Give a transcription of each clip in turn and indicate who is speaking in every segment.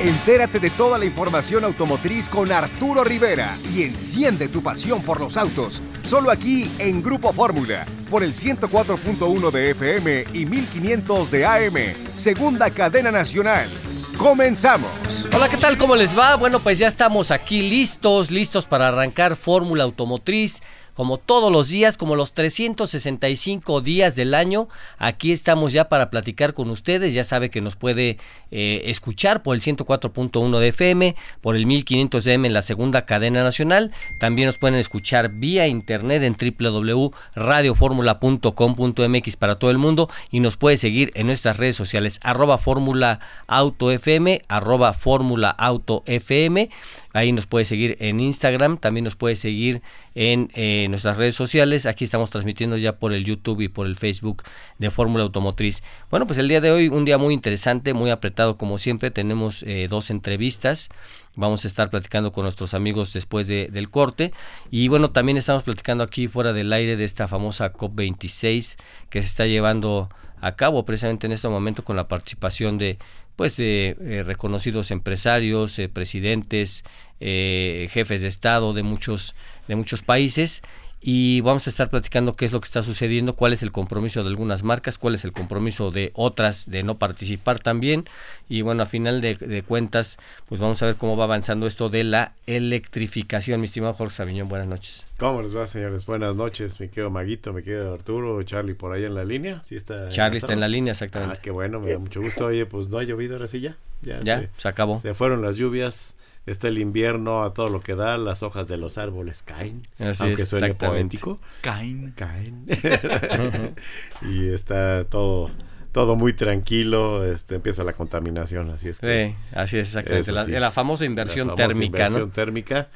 Speaker 1: Entérate de toda la información automotriz con Arturo Rivera y enciende tu pasión por los autos. Solo aquí en Grupo Fórmula, por el 104.1 de FM y 1500 de AM, segunda cadena nacional. Comenzamos.
Speaker 2: Hola, ¿qué tal? ¿Cómo les va? Bueno, pues ya estamos aquí listos, listos para arrancar Fórmula Automotriz como todos los días, como los 365 días del año. Aquí estamos ya para platicar con ustedes. Ya sabe que nos puede eh, escuchar por el 104.1 de FM, por el 1500 de M en la segunda cadena nacional. También nos pueden escuchar vía internet en www.radioformula.com.mx para todo el mundo y nos puede seguir en nuestras redes sociales arroba fórmula auto FM, arroba fórmula auto FM. Ahí nos puede seguir en Instagram, también nos puede seguir en eh, nuestras redes sociales. Aquí estamos transmitiendo ya por el YouTube y por el Facebook de Fórmula Automotriz. Bueno, pues el día de hoy un día muy interesante, muy apretado como siempre. Tenemos eh, dos entrevistas. Vamos a estar platicando con nuestros amigos después del corte. Y bueno, también estamos platicando aquí fuera del aire de esta famosa COP26 que se está llevando a cabo precisamente en este momento con la participación de pues de eh, reconocidos empresarios, presidentes, eh, jefes de estado de muchos de muchos países y vamos a estar platicando qué es lo que está sucediendo, cuál es el compromiso de algunas marcas, cuál es el compromiso de otras de no participar también y bueno, a final de, cuentas, pues vamos a ver cómo va avanzando esto de la electrificación. Mi estimado Jorge Sabiñón, buenas noches.
Speaker 3: ¿Cómo les va, señores? Buenas noches, me quedo Maguito, me quedo Arturo, Charlie por ahí en la línea. ¿Sí está
Speaker 2: Charlie está en la línea, exactamente.
Speaker 3: Ah, qué bueno, me da mucho gusto. Oye, pues no ha llovido ahora sí ya.
Speaker 2: Ya, se, acabó.
Speaker 3: Se fueron las lluvias, está el invierno a todo lo que da, las hojas de los árboles caen, aunque suene poético.
Speaker 2: Caen.
Speaker 3: Caen. y está todo todo muy tranquilo, este empieza la contaminación, así es
Speaker 2: que. Sí, así es exactamente. La, famosa inversión térmica, inversión
Speaker 3: térmica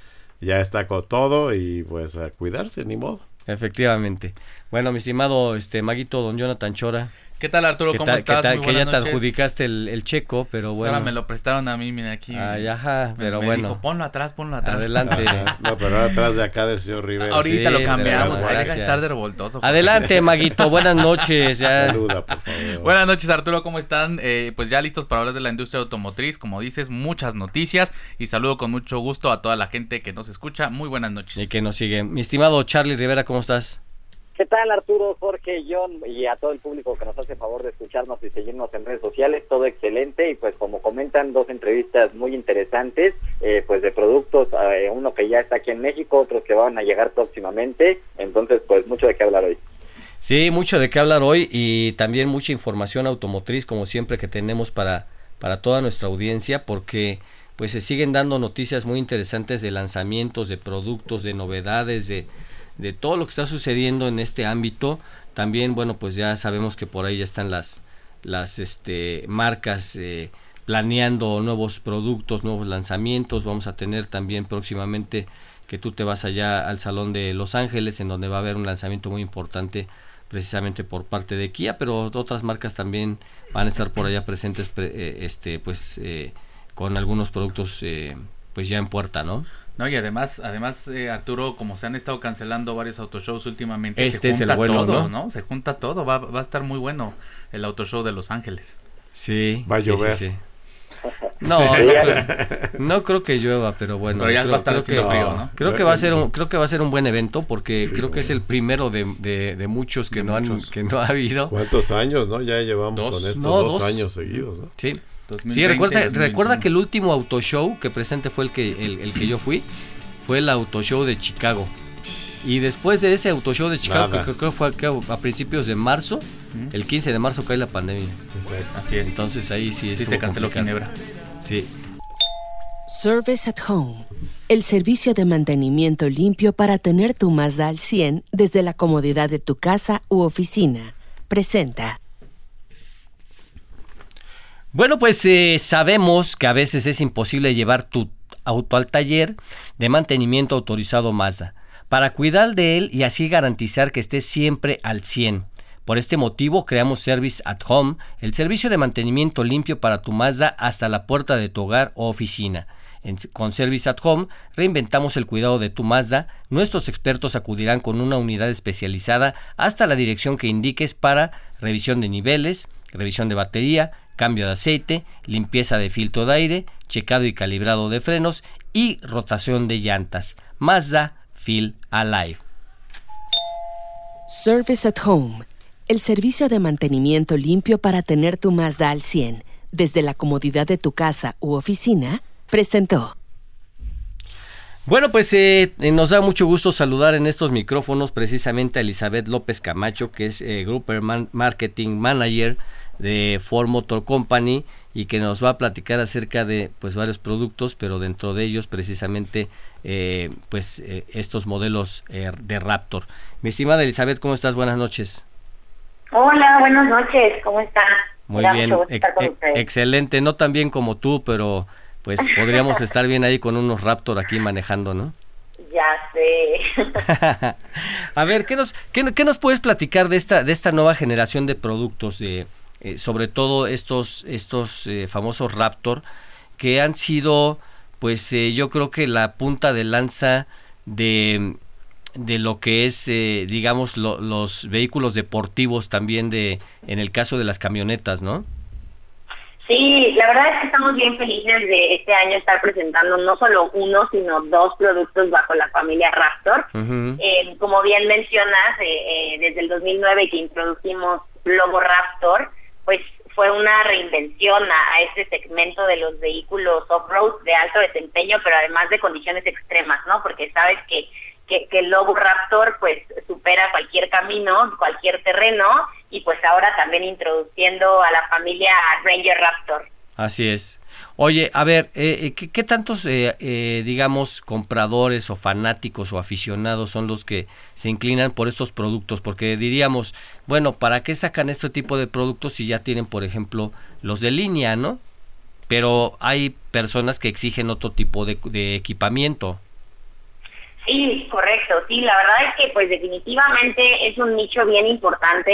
Speaker 3: ya está con todo y pues a cuidarse, ni modo.
Speaker 2: Efectivamente. Bueno, mi estimado este Maguito, don Jonathan Chora.
Speaker 4: ¿Qué tal Arturo? ¿Cómo estás?
Speaker 2: que ya te adjudicaste el, checo, pero pues bueno.
Speaker 4: ahora me lo prestaron a mí, mira aquí.
Speaker 2: Ay, ajá, pero me bueno.
Speaker 4: Dijo, ponlo atrás, ponlo atrás.
Speaker 2: Adelante.
Speaker 3: no, pero ahora atrás de acá del señor Rivera.
Speaker 4: Ahorita lo cambiamos, hay que estar de revoltoso.
Speaker 2: Adelante, Maguito, buenas noches.
Speaker 3: Saluda, por favor.
Speaker 4: Buenas noches, Arturo, ¿cómo están? Eh, pues ya listos para hablar de la industria automotriz, como dices, muchas noticias y saludo con mucho gusto a toda la gente que nos escucha. Muy buenas noches.
Speaker 2: Y que nos sigue. Mi estimado Charlie Rivera, ¿cómo estás?
Speaker 5: ¿Qué tal Arturo, Jorge, John y a todo el público que nos hace favor de escucharnos y seguirnos en redes sociales? Todo excelente y pues como comentan, dos entrevistas muy interesantes, eh, pues de productos, eh, uno que ya está aquí en México, otros que van a llegar próximamente, entonces pues mucho de qué hablar hoy.
Speaker 2: Sí, mucho de qué hablar hoy y también mucha información automotriz como siempre que tenemos para, para toda nuestra audiencia porque pues se siguen dando noticias muy interesantes de lanzamientos, de productos, de novedades, de de todo lo que está sucediendo en este ámbito. También, bueno, pues ya sabemos que por ahí ya están las, las este, marcas eh, planeando nuevos productos, nuevos lanzamientos. Vamos a tener también próximamente que tú te vas allá al Salón de Los Ángeles, en donde va a haber un lanzamiento muy importante precisamente por parte de Kia, pero otras marcas también van a estar por allá presentes, eh, este, pues, eh, con algunos productos, pues ya en puerta, ¿no?
Speaker 4: No, y además, además eh, Arturo, como se han estado cancelando varios autoshows últimamente,
Speaker 2: este
Speaker 4: se
Speaker 2: junta
Speaker 4: todo, ¿no? Se junta todo, va, va a estar muy bueno el autoshow de Los Ángeles.
Speaker 2: Sí.
Speaker 3: Va a llover.
Speaker 2: no, no, creo que llueva, pero bueno.
Speaker 4: Pero ya
Speaker 2: creo,
Speaker 4: va a estar haciendo frío, ¿no?
Speaker 2: Creo que va a ser un, creo que va a ser un buen evento porque creo que es el primero de, de, muchos que no han, que no ha habido.
Speaker 3: ¿Cuántos años, no? Ya llevamos con estos dos, años seguidos, ¿no?
Speaker 2: Sí sí, recuerda, recuerda que el último auto show que presente fue el que, el, que yo fui, fue el auto show de Chicago. Y después de ese auto show de Chicago, que creo que fue a principios de marzo, el 15 de marzo cae la pandemia.
Speaker 4: Así es.
Speaker 2: Entonces ahí sí,
Speaker 4: sí se canceló Ginebra.
Speaker 2: Sí.
Speaker 6: Service at Home. El servicio de mantenimiento limpio para tener tu Mazda al 100 desde la comodidad de tu casa u oficina. Presenta.
Speaker 2: Bueno, pues eh, sabemos que a veces es imposible llevar tu auto al taller de mantenimiento autorizado Mazda para cuidar de él y así garantizar que esté siempre al 100. Por este motivo creamos Service at Home, el servicio de mantenimiento limpio para tu Mazda hasta la puerta de tu hogar o oficina. con Service at Home reinventamos el cuidado de tu Mazda. Nuestros expertos acudirán con una unidad especializada hasta la dirección que indiques para revisión de niveles, revisión de batería, cambio de aceite, limpieza de filtro de aire, checado y calibrado de frenos y rotación de llantas. Mazda Feel Alive.
Speaker 6: Service at Home, el servicio de mantenimiento limpio para tener tu Mazda al 100 desde la comodidad de tu casa u oficina, presentó.
Speaker 2: Bueno, pues eh, nos da mucho gusto saludar en estos micrófonos precisamente a Elizabeth López Camacho, que es eh, Marketing Manager de Ford Motor Company y que nos va a platicar acerca de pues varios productos, pero dentro de ellos precisamente pues estos modelos de Raptor. Mi estimada Elizabeth, ¿cómo estás? Buenas noches.
Speaker 7: Hola, buenas noches, ¿cómo están?
Speaker 2: Muy bien, excelente, no tan bien como tú, pero pues podríamos estar bien ahí con unos Raptor aquí manejando, ¿no?
Speaker 7: Ya sé.
Speaker 2: a ver, ¿qué nos, qué, nos puedes platicar de esta, de esta nueva generación de productos, eh, sobre todo estos, estos eh, famosos Raptor, que han sido, pues eh, yo creo que la punta de lanza de, de lo que es, digamos, los vehículos deportivos también de, en el caso de las camionetas, ¿no?
Speaker 7: Sí, la verdad es que estamos bien felices de este año estar presentando no solo uno, sino dos productos bajo la familia Raptor. Eh, como bien mencionas, eh, eh, desde el 2009 que introdujimos Logo Raptor, pues fue una reinvención a, este segmento de los vehículos off-road de alto desempeño, pero además de condiciones extremas, ¿no? Porque sabes que, que, que el Lobo Raptor pues supera cualquier camino, cualquier terreno y pues ahora también introduciendo a la familia Ranger Raptor.
Speaker 2: Así es. Oye, a ver, eh, eh ¿qué, tantos, eh, eh, digamos, compradores o fanáticos o aficionados son los que se inclinan por estos productos? Porque diríamos, bueno, ¿para qué sacan este tipo de productos si ya tienen, por ejemplo, los de línea, ¿no? Pero hay personas que exigen otro tipo de, de equipamiento.
Speaker 7: Sí, correcto. Sí, la verdad es que pues definitivamente es un nicho bien importante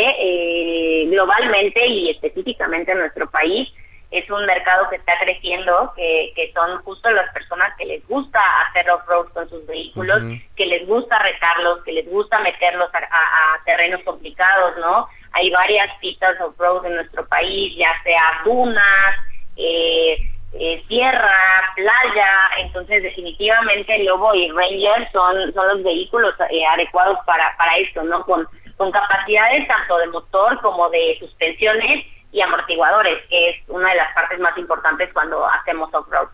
Speaker 7: globalmente y específicamente en nuestro país. Es un mercado que está creciendo, que, que son justo las personas que les gusta hacer off-road con sus vehículos, que les gusta retarlos, que les gusta meterlos a, terrenos complicados, ¿no? Hay varias pistas off-road en nuestro país, ya sea dunas, eh, eh, tierra, playa, entonces definitivamente Lobo y Ranger son, son los vehículos eh, adecuados para, para esto, ¿no? Con, con capacidades tanto de motor como de suspensiones y amortiguadores, que es una de las partes más importantes cuando hacemos off-road.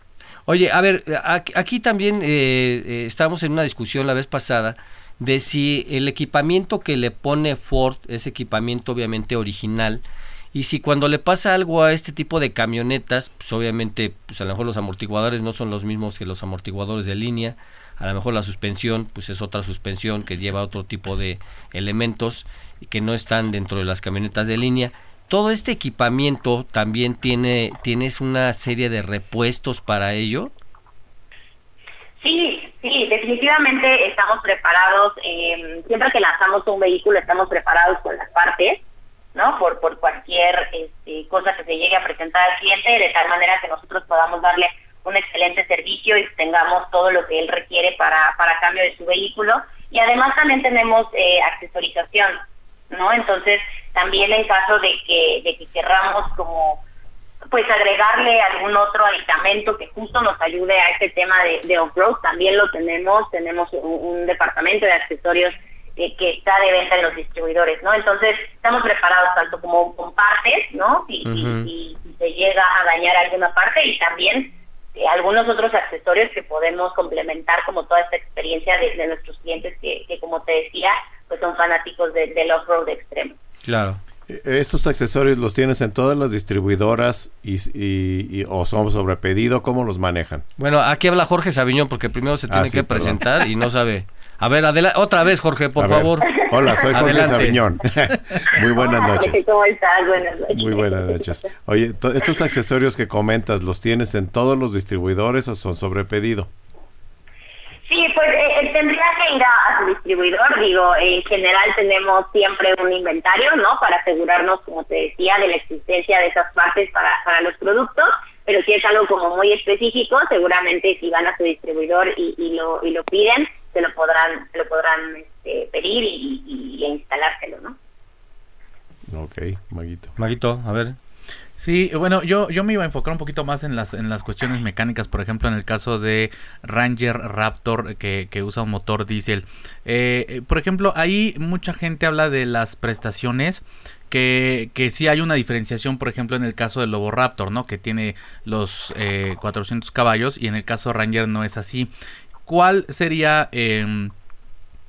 Speaker 2: Oye, a ver, aquí también eh, eh, estábamos en una discusión la vez pasada de si el equipamiento que le pone Ford es equipamiento obviamente original, y si cuando le pasa algo a este tipo de camionetas, pues obviamente, pues a lo mejor los amortiguadores no son los mismos que los amortiguadores de línea, a lo mejor la suspensión, pues es otra suspensión que lleva otro tipo de elementos que no están dentro de las camionetas de línea. Todo este equipamiento también tiene, tienes una serie de repuestos para ello.
Speaker 7: Sí, sí, definitivamente estamos preparados. Eh, siempre que lanzamos un vehículo estamos preparados con las partes ¿no? Por, por cualquier este, cosa que se llegue a presentar al cliente, de tal manera que nosotros podamos darle un excelente servicio y tengamos todo lo que él requiere para, para cambio de su vehículo. Y además también tenemos eh, accesorización, ¿no? Entonces, también en caso de que, de que querramos como pues agregarle algún otro aditamento que justo nos ayude a este tema de, de off-road, también lo tenemos, tenemos un departamento de accesorios que está de venta en los distribuidores, ¿no? Entonces, estamos preparados tanto como con partes, ¿no? Si, si, se llega a dañar alguna parte y también eh, algunos otros accesorios que podemos complementar como toda esta experiencia de, nuestros clientes que, que, como te decía, pues son fanáticos del off-road extremo.
Speaker 2: Claro.
Speaker 3: Eh, ¿Estos accesorios los tienes en todas las distribuidoras y, y, o son sobre pedido? ¿Cómo los manejan?
Speaker 2: Bueno, aquí habla Jorge Sabiñón porque primero se ah, tiene que presentar y no sabe a ver, otra vez, Jorge, por favor.
Speaker 3: Hola, soy Jorge Sabiñón. Muy buenas noches.
Speaker 7: ¿Cómo estás? Buenas noches.
Speaker 3: Muy buenas noches. Oye, estos accesorios que comentas, ¿los tienes en todos los distribuidores o son sobre pedido?
Speaker 7: Sí, pues eh, eh, tendría que ir a, su distribuidor. Digo, en general tenemos siempre un inventario, ¿no? Para asegurarnos, como te decía, de la existencia de esas partes para, para los productos. Pero si es algo como muy específico, seguramente si van a su distribuidor y, y, lo, y lo piden, se lo podrán, se lo podrán este, pedir y, y, instalárselo, ¿no?
Speaker 3: Ok, Maguito.
Speaker 2: Maguito, a ver.
Speaker 4: Sí, bueno, yo, yo me iba a enfocar un poquito más en las, en las cuestiones mecánicas, por ejemplo, en el caso de Ranger Raptor que, que usa un motor diésel. Eh, eh, por ejemplo, ahí mucha gente habla de las prestaciones, que, que sí hay una diferenciación, por ejemplo, en el caso del Lobo Raptor, ¿no? Que tiene los 400 caballos y en el caso Ranger no es así. ¿Cuál sería em,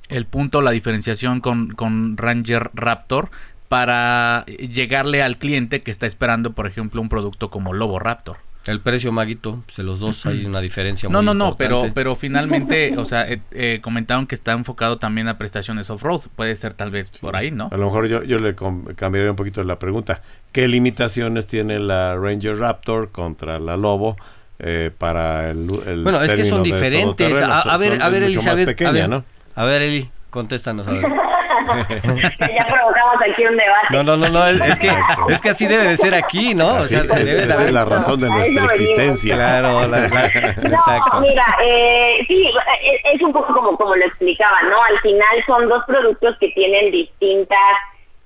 Speaker 4: el punto, la diferenciación con, con Ranger Raptor para llegarle al cliente que está esperando, por ejemplo, un producto como Lobo Raptor.
Speaker 2: El precio, Maguito, de los dos hay una diferencia
Speaker 4: no, muy No, no, no, pero, pero finalmente, o sea, eh, eh, comentaron que está enfocado también a prestaciones off-road. Puede ser tal vez por ahí, ¿no?
Speaker 3: A lo mejor yo, yo le cambiaría un poquito la pregunta. ¿Qué limitaciones tiene la Ranger Raptor contra la Lobo? Eh, para el,
Speaker 2: Bueno, es que son diferentes. A, ver, a ver, Elizabeth. a ver, ¿no? a ver, Eli, contéstanos. A ver.
Speaker 7: ya provocamos aquí un debate.
Speaker 2: No, no, no, no es, que, es que así debe de ser aquí, ¿no?
Speaker 3: o sea, debe esa es la razón de nuestra existencia.
Speaker 2: Claro,
Speaker 7: exacto. mira, eh, sí, es un poco como, como lo explicaba, ¿no? Al final son dos productos que tienen distintas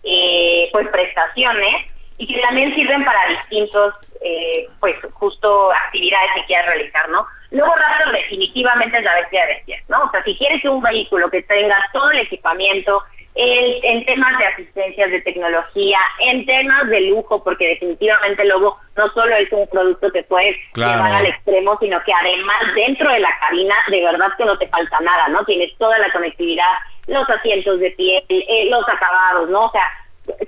Speaker 7: eh, pues prestaciones y que también sirven para distintos, eh, pues justo actividades que quieras realizar, ¿no? Luego Raptor definitivamente es la bestia de bestias, ¿no? O sea, si quieres un vehículo que tenga todo el equipamiento, en temas de asistencias de tecnología, en temas de lujo, porque definitivamente Lobo no solo es un producto que puedes llevar al extremo, sino que además dentro de la cabina de verdad que no te falta nada, ¿no? Tienes toda la conectividad, los asientos de piel, eh, los acabados, ¿no? O sea,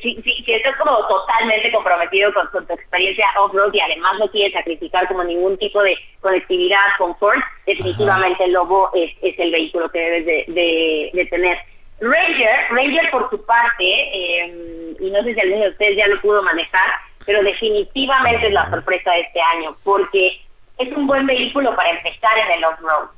Speaker 7: si, si, si, estás como totalmente comprometido con, tu experiencia off-road y además no quieres sacrificar como ningún tipo de conectividad, confort, definitivamente el Lobo es, es el vehículo que debes de, de tener. Ranger, Ranger por su parte, eh, y no sé si alguno de ustedes ya lo pudo manejar, pero definitivamente es la sorpresa de este año, porque es un buen vehículo para empezar en el off-road.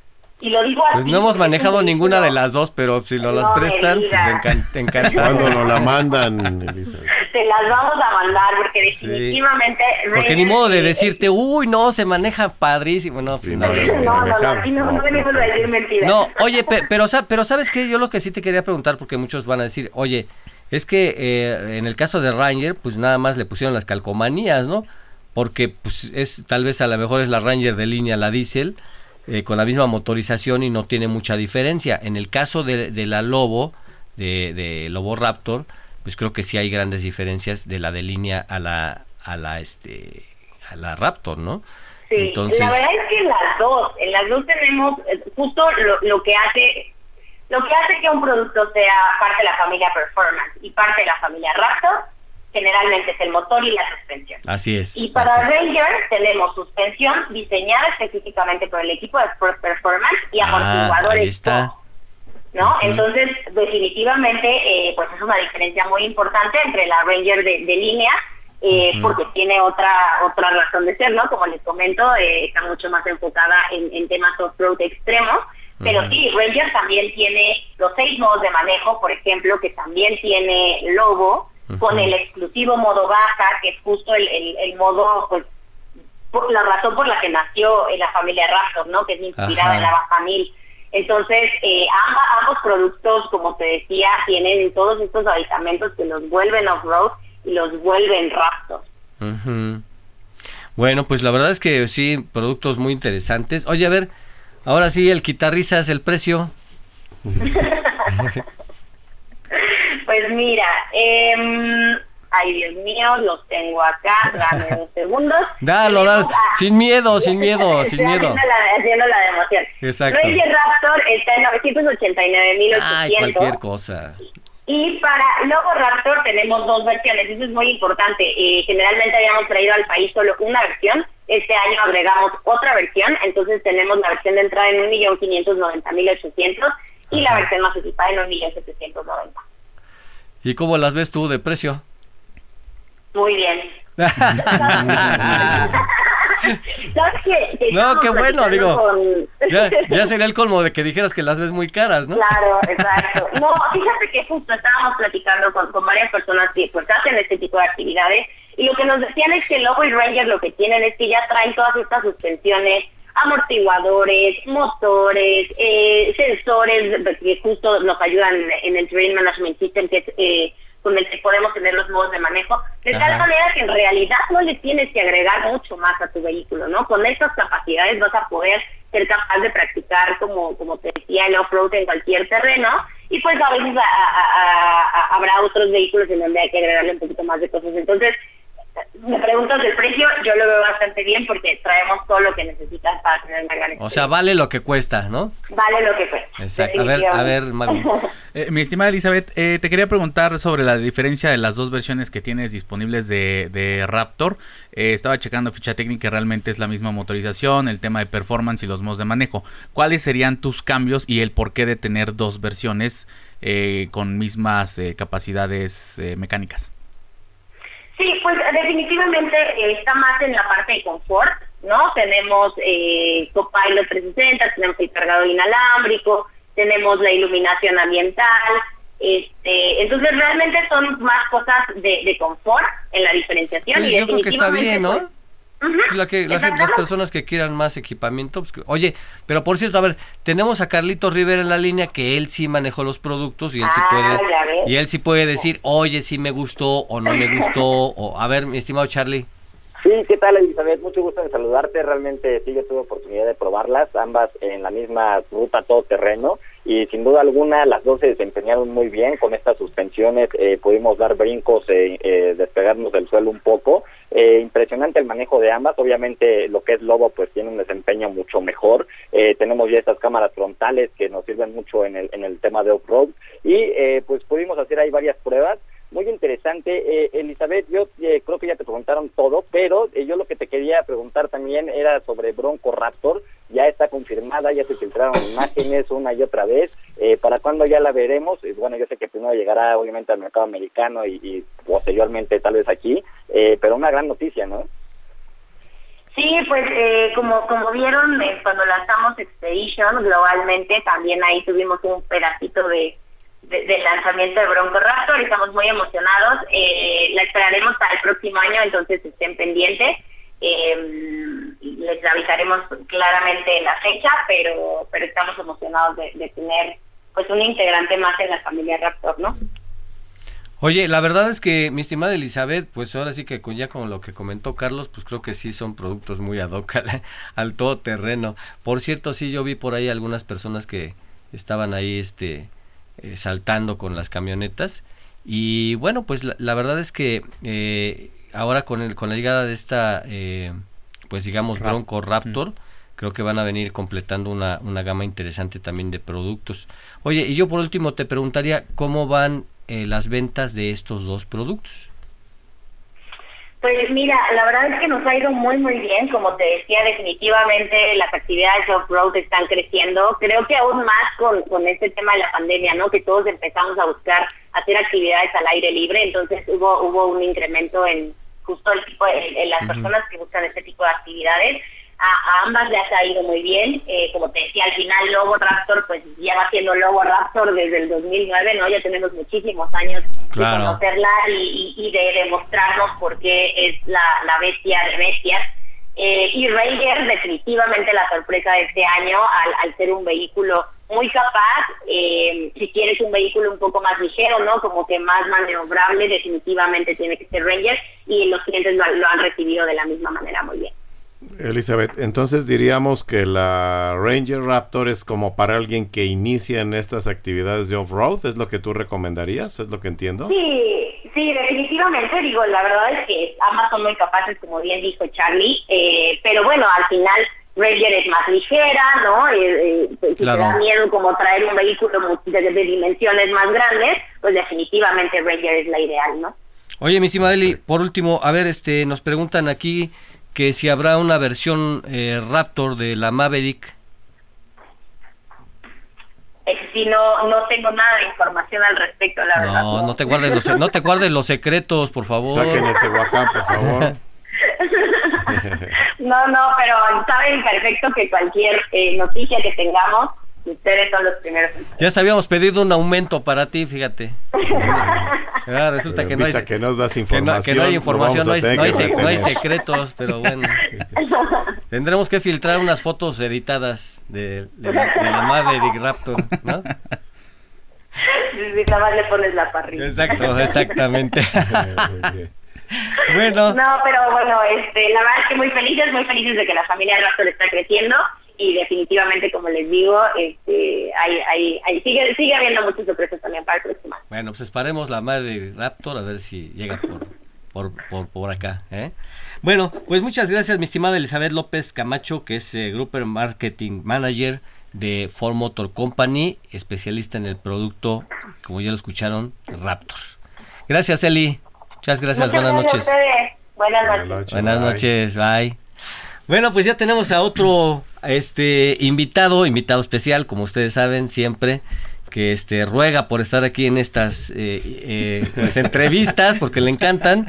Speaker 7: Y lo digo
Speaker 2: Pues no hemos manejado ninguna de las dos, pero si lo las prestan, pues te encanta.
Speaker 3: Cuando nos la mandan,
Speaker 7: Te las vamos a mandar porque definitivamente...
Speaker 2: Porque ni modo de decirte, uy, no, se maneja padrísimo. No, pues
Speaker 7: no, no, no, no, venimos a decir mentiras.
Speaker 2: No, oye, pero, pero ¿sabes qué? Yo lo que sí te quería preguntar, porque muchos van a decir, oye, es que eh, en el caso de Ranger, pues nada más le pusieron las calcomanías, ¿no? Porque pues es tal vez a lo mejor es la Ranger de línea, la diésel, eh, con la misma motorización y no tiene mucha diferencia. En el caso de, la Lobo, de, Lobo Raptor, pues creo que sí hay grandes diferencias de la de línea a la, a la, este, a la Raptor, ¿no?
Speaker 7: Sí, Entonces... la verdad es que en las dos, en las dos tenemos eh, justo lo, lo que hace lo que hace que un producto sea parte de la familia Performance y parte de la familia Raptor generalmente es el motor y la suspensión.
Speaker 2: Así es.
Speaker 7: Y para Ranger tenemos suspensión diseñada específicamente por el equipo de Sport Performance y ah, amortiguadores.
Speaker 2: ahí está.
Speaker 7: ¿no? Entonces, definitivamente, eh, pues es una diferencia muy importante entre la Ranger de, línea, eh, porque tiene otra otra razón de ser, ¿no? Como les comento, eh, está mucho más enfocada en, temas off-road extremos. Pero sí, Ranger también tiene los seis modos de manejo, por ejemplo, que también tiene Lobo, con el exclusivo modo baja, que es justo el, el, modo, pues, por la razón por la que nació en la familia Raptor, ¿no? Que es inspirada en la baja mil. Entonces, eh, ambos productos, como te decía, tienen todos estos aditamentos que los vuelven off-road y los vuelven Raptor.
Speaker 2: Bueno, pues la verdad es que sí, productos muy interesantes. Oye, a ver, ahora sí, el es el precio.
Speaker 7: Pues mira, eh, ay Dios mío, los tengo acá, dame unos segundos.
Speaker 2: Dalo, dalo, sin miedo, sin miedo, sin miedo.
Speaker 7: Haciendo la, democión.
Speaker 2: Exacto.
Speaker 7: Ranger Raptor está en 989.800.
Speaker 2: Ay, cualquier cosa.
Speaker 7: Y para Lobo Raptor tenemos dos versiones, eso es muy importante. Eh, generalmente habíamos traído al país solo una versión, este año agregamos otra versión, entonces tenemos la versión de entrada en 1.590.800 y la versión más equipada en 1.790.
Speaker 2: ¿Y cómo las ves tú de precio?
Speaker 7: Muy bien.
Speaker 2: no, qué bueno, digo. Ya, sería el colmo de que dijeras que las ves muy caras, ¿no?
Speaker 7: Claro, exacto. No, fíjate que justo estábamos platicando con, con varias personas que pues hacen este tipo de actividades y lo que nos decían es que Lobo y Ranger lo que tienen es que ya traen todas estas suspensiones amortiguadores, motores, eh, sensores que justo nos ayudan en el Terrain Management System, que es eh, con el que podemos tener los modos de manejo, de tal manera que en realidad no le tienes que agregar mucho más a tu vehículo, ¿no? Con estas capacidades vas a poder ser capaz de practicar, como, como te decía, el off-road en cualquier terreno, y pues a veces habrá otros vehículos en donde hay que agregarle un poquito más de cosas. Entonces, me preguntas del precio, yo lo veo bastante bien porque traemos todo lo que necesitas para tener una gran
Speaker 2: O sea, vale lo que cuesta, ¿no?
Speaker 7: Vale lo que cuesta.
Speaker 2: Exacto. A ver, a ver,
Speaker 4: eh, mi estimada Elizabeth, eh, te quería preguntar sobre la diferencia de las dos versiones que tienes disponibles de, de Raptor. Eh, estaba checando ficha técnica, realmente es la misma motorización, el tema de performance y los modos de manejo. ¿Cuáles serían tus cambios y el porqué de tener dos versiones con mismas capacidades mecánicas?
Speaker 7: Sí, pues definitivamente eh, está más en la parte de confort, ¿no? Tenemos eh, Copilot 360, tenemos el cargador inalámbrico, tenemos la iluminación ambiental, este, entonces realmente son más cosas de, de confort en la diferenciación.
Speaker 2: y yo creo que está bien, ¿no? Pues, la que, las personas que quieran más equipamiento. Pues, oye, pero por cierto, a ver, tenemos a Carlito Rivera en la línea que él sí manejó los productos y él sí ah, puede y él sí puede decir, oye, sí me gustó o no me gustó. o A ver, mi estimado Charlie.
Speaker 5: Sí, ¿qué tal Elizabeth? Mucho gusto en saludarte. Realmente sí, yo tuve oportunidad de probarlas, ambas en la misma ruta todo terreno y sin duda alguna las dos se desempeñaron muy bien con estas suspensiones, eh, pudimos dar brincos, eh, eh, despegarnos del suelo un poco. Eh, impresionante el manejo de ambas, obviamente lo que es Lobo pues tiene un desempeño mucho mejor. tenemos ya estas cámaras frontales que nos sirven mucho en el, en el tema de off-road y pues pudimos hacer ahí varias pruebas muy interesante. Eh, Elizabeth, yo eh, creo que ya te preguntaron todo, pero eh, yo lo que te quería preguntar también era sobre Bronco Raptor. Ya está confirmada, ya se filtraron imágenes una y otra vez. ¿Para cuándo ya la veremos? bueno, yo sé que primero llegará obviamente al mercado americano y, posteriormente tal vez aquí, pero una gran noticia, ¿no?
Speaker 7: Sí, pues como como vieron cuando lanzamos Expedition globalmente, también ahí tuvimos un pedacito de, del lanzamiento de Bronco Raptor. Estamos muy emocionados. Eh, la esperaremos para el próximo año, entonces estén pendientes. Eh, les avisaremos claramente la fecha, pero pero estamos emocionados de, tener pues un integrante más en la familia Raptor, ¿no?
Speaker 2: Oye, la verdad es que mi estimada Elizabeth, pues ahora sí que con, ya con lo que comentó Carlos, pues creo que sí son productos muy ad hoc al, al todoterreno. Por cierto, sí yo vi por ahí algunas personas que estaban ahí este eh, saltando con las camionetas. Y bueno, pues la, verdad es que eh, ahora con, el, con la llegada de esta, eh, pues digamos, Bronco Raptor, creo que van a venir completando una, una gama interesante también de productos. Oye, y yo por último te preguntaría cómo van las ventas de estos dos productos.
Speaker 7: Pues mira, la verdad es que nos ha ido muy, muy bien. Como te decía, definitivamente las actividades off-road están creciendo. Creo que aún más con, con este tema de la pandemia, ¿no? Que todos empezamos a buscar hacer actividades al aire libre. Entonces hubo, hubo un incremento en justo el tipo en, las personas que buscan este tipo de actividades a, ambas se ha ido muy bien. Eh, como te decía, al final Lobo Raptor, pues ya va siendo Lobo Raptor desde el 2009, ¿no? Ya tenemos muchísimos años de conocerla y, y, de demostrarnos por qué es la, la bestia de bestias. Eh, y Ranger, definitivamente la sorpresa de este año, al, al ser un vehículo muy capaz, eh, si quieres un vehículo un poco más ligero, ¿no? Como que más maniobrable, definitivamente tiene que ser Ranger y los clientes lo han recibido de la misma manera muy bien.
Speaker 3: Elizabeth, entonces diríamos que la Ranger Raptor es como para alguien que inicia en estas actividades de off-road, ¿es lo que tú recomendarías? ¿Es lo que entiendo?
Speaker 7: Sí, sí, definitivamente, digo, la verdad es que ambas son muy capaces, como bien dijo Charlie, eh, pero bueno, al final Ranger es más ligera, ¿no? Eh, eh, si te da miedo como traer un vehículo de, de, dimensiones más grandes, pues definitivamente Ranger es la ideal, ¿no?
Speaker 2: Oye, mi estimada Eli, por último, a ver, este, nos preguntan aquí que si habrá una versión eh, Raptor de la Maverick.
Speaker 7: Si no, no tengo nada de información al respecto, la verdad.
Speaker 2: No, no te guardes los, no te guardes los secretos, por favor.
Speaker 3: Saquen el Tehuacán, por favor.
Speaker 7: no, no, pero saben perfecto que cualquier eh, noticia que tengamos ustedes son los primeros.
Speaker 2: Ya habíamos pedido un aumento para ti, fíjate.
Speaker 3: Ah, resulta que no, hay, que nos das información,
Speaker 2: que no, hay información, no hay, no hay, secretos, pero bueno. Tendremos que filtrar unas fotos editadas de, de, la, de la Maverick Raptor, ¿no?
Speaker 7: nada más le pones la parrilla.
Speaker 2: Exacto, exactamente. bueno.
Speaker 7: No, pero bueno, este, la verdad es que muy felices, muy felices de que la familia Raptor está creciendo y definitivamente, como les digo, este, hay, hay, hay, sigue, sigue habiendo muchos sorpresas también para el próximo
Speaker 2: Bueno, pues esperemos la madre Raptor a ver si llega por, por, por, por acá. ¿eh? Bueno, pues muchas gracias, mi estimada Elizabeth López Camacho, que es eh, Group Marketing Manager de Ford Motor Company, especialista en el producto, como ya lo escucharon, Raptor. Gracias, Eli. Muchas gracias, buenas noches.
Speaker 7: Buenas noches.
Speaker 2: Buenas noches, bye. Bueno, pues ya tenemos a otro este invitado, invitado especial, como ustedes saben, siempre que este ruega por estar aquí en estas eh, eh, pues, entrevistas porque le encantan.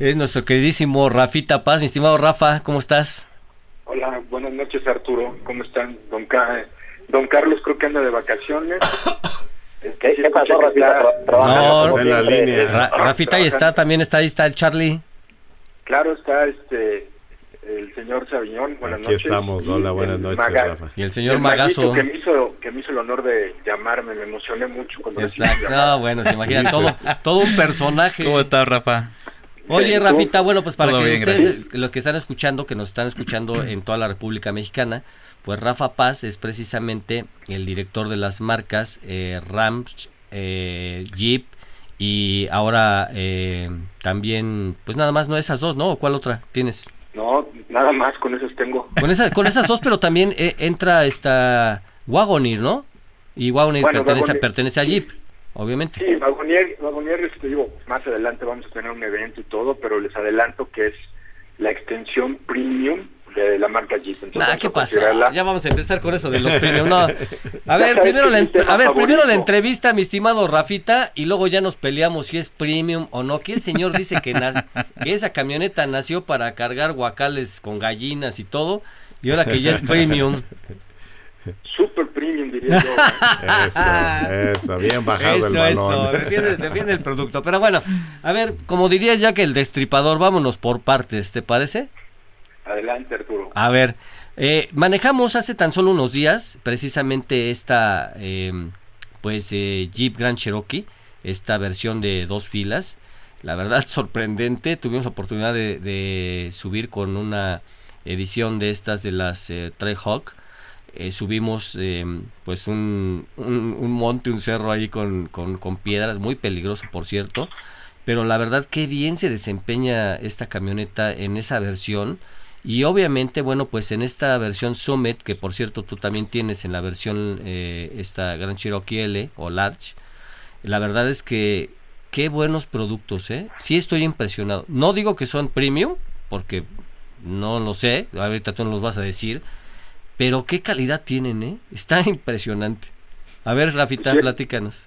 Speaker 2: Es nuestro queridísimo Rafita Paz, mi estimado Rafa, ¿cómo estás?
Speaker 8: Hola, buenas noches Arturo, ¿cómo están? Don, Don Carlos creo que anda de vacaciones.
Speaker 5: ¿Qué, ¿Qué pasó, Rafita?
Speaker 2: No, en la línea. Rafita ahí está, también está ahí está el Charlie.
Speaker 8: Claro, está este el señor Sabiñón. Buenas
Speaker 3: Aquí estamos, hola, buenas noches, Rafa.
Speaker 2: Y el señor Magazo.
Speaker 8: Que me, hizo, que me hizo el honor de llamarme, me emocioné mucho cuando
Speaker 2: Exacto, no, bueno, se imagina todo, todo un personaje.
Speaker 4: ¿Cómo estás, Rafa?
Speaker 2: Oye, Rafita, bueno, pues para que ustedes, los que están escuchando, que nos están escuchando en toda la República Mexicana, pues Rafa Paz es precisamente el director de las marcas eh, Ram, eh, Jeep y ahora eh, también, pues nada más, no esas dos, ¿no? ¿O cuál otra tienes?
Speaker 8: No, nada más, con esas tengo.
Speaker 2: Con, esa, con esas dos, pero también eh, entra esta Wagoneer, ¿no? Y Wagoneer, pertenece, pertenece a Jeep, obviamente.
Speaker 8: Sí, Wagoneer, Wagoneer, este, digo, más adelante vamos a tener un evento y todo, pero les adelanto que es la extensión premium de la marca Jeep.
Speaker 2: Entonces, ¿qué pasa? Ya vamos a empezar con eso de los premios. No. A ver, primero la, a ver primero la entrevista, mi estimado Rafita, y luego ya nos peleamos si es premium o no. Que el señor dice que, que esa camioneta nació para cargar guacales con gallinas y todo, y ahora que ya es premium.
Speaker 8: Super premium, diría yo.
Speaker 3: eso, eso, bien bajado el balón.
Speaker 2: Eso, defiende, defiende el producto. Pero bueno, a ver, como diría ya que el destripador, vámonos por partes, ¿te parece?
Speaker 8: Adelante, Arturo.
Speaker 2: A ver, eh, manejamos hace tan solo unos días precisamente esta em, pues eh, Jeep Grand Cherokee, esta versión de dos filas. La verdad sorprendente, tuvimos oportunidad de, subir con una edición de estas de las eh, Trayhawk. Eh, subimos em, pues un, un, monte, un cerro ahí con, con, con piedras, muy peligroso por cierto. Pero la verdad que bien se desempeña esta camioneta en esa versión y obviamente, bueno, pues en esta versión Summit, que por cierto tú también tienes en la versión eh, esta Gran Cherokee L o Large, la verdad es que qué buenos productos, ¿eh? Sí estoy impresionado. No digo que son premium, porque no lo sé, ahorita tú nos los vas a decir, pero qué calidad tienen, ¿eh? Está impresionante. A ver, Rafita, pues platícanos.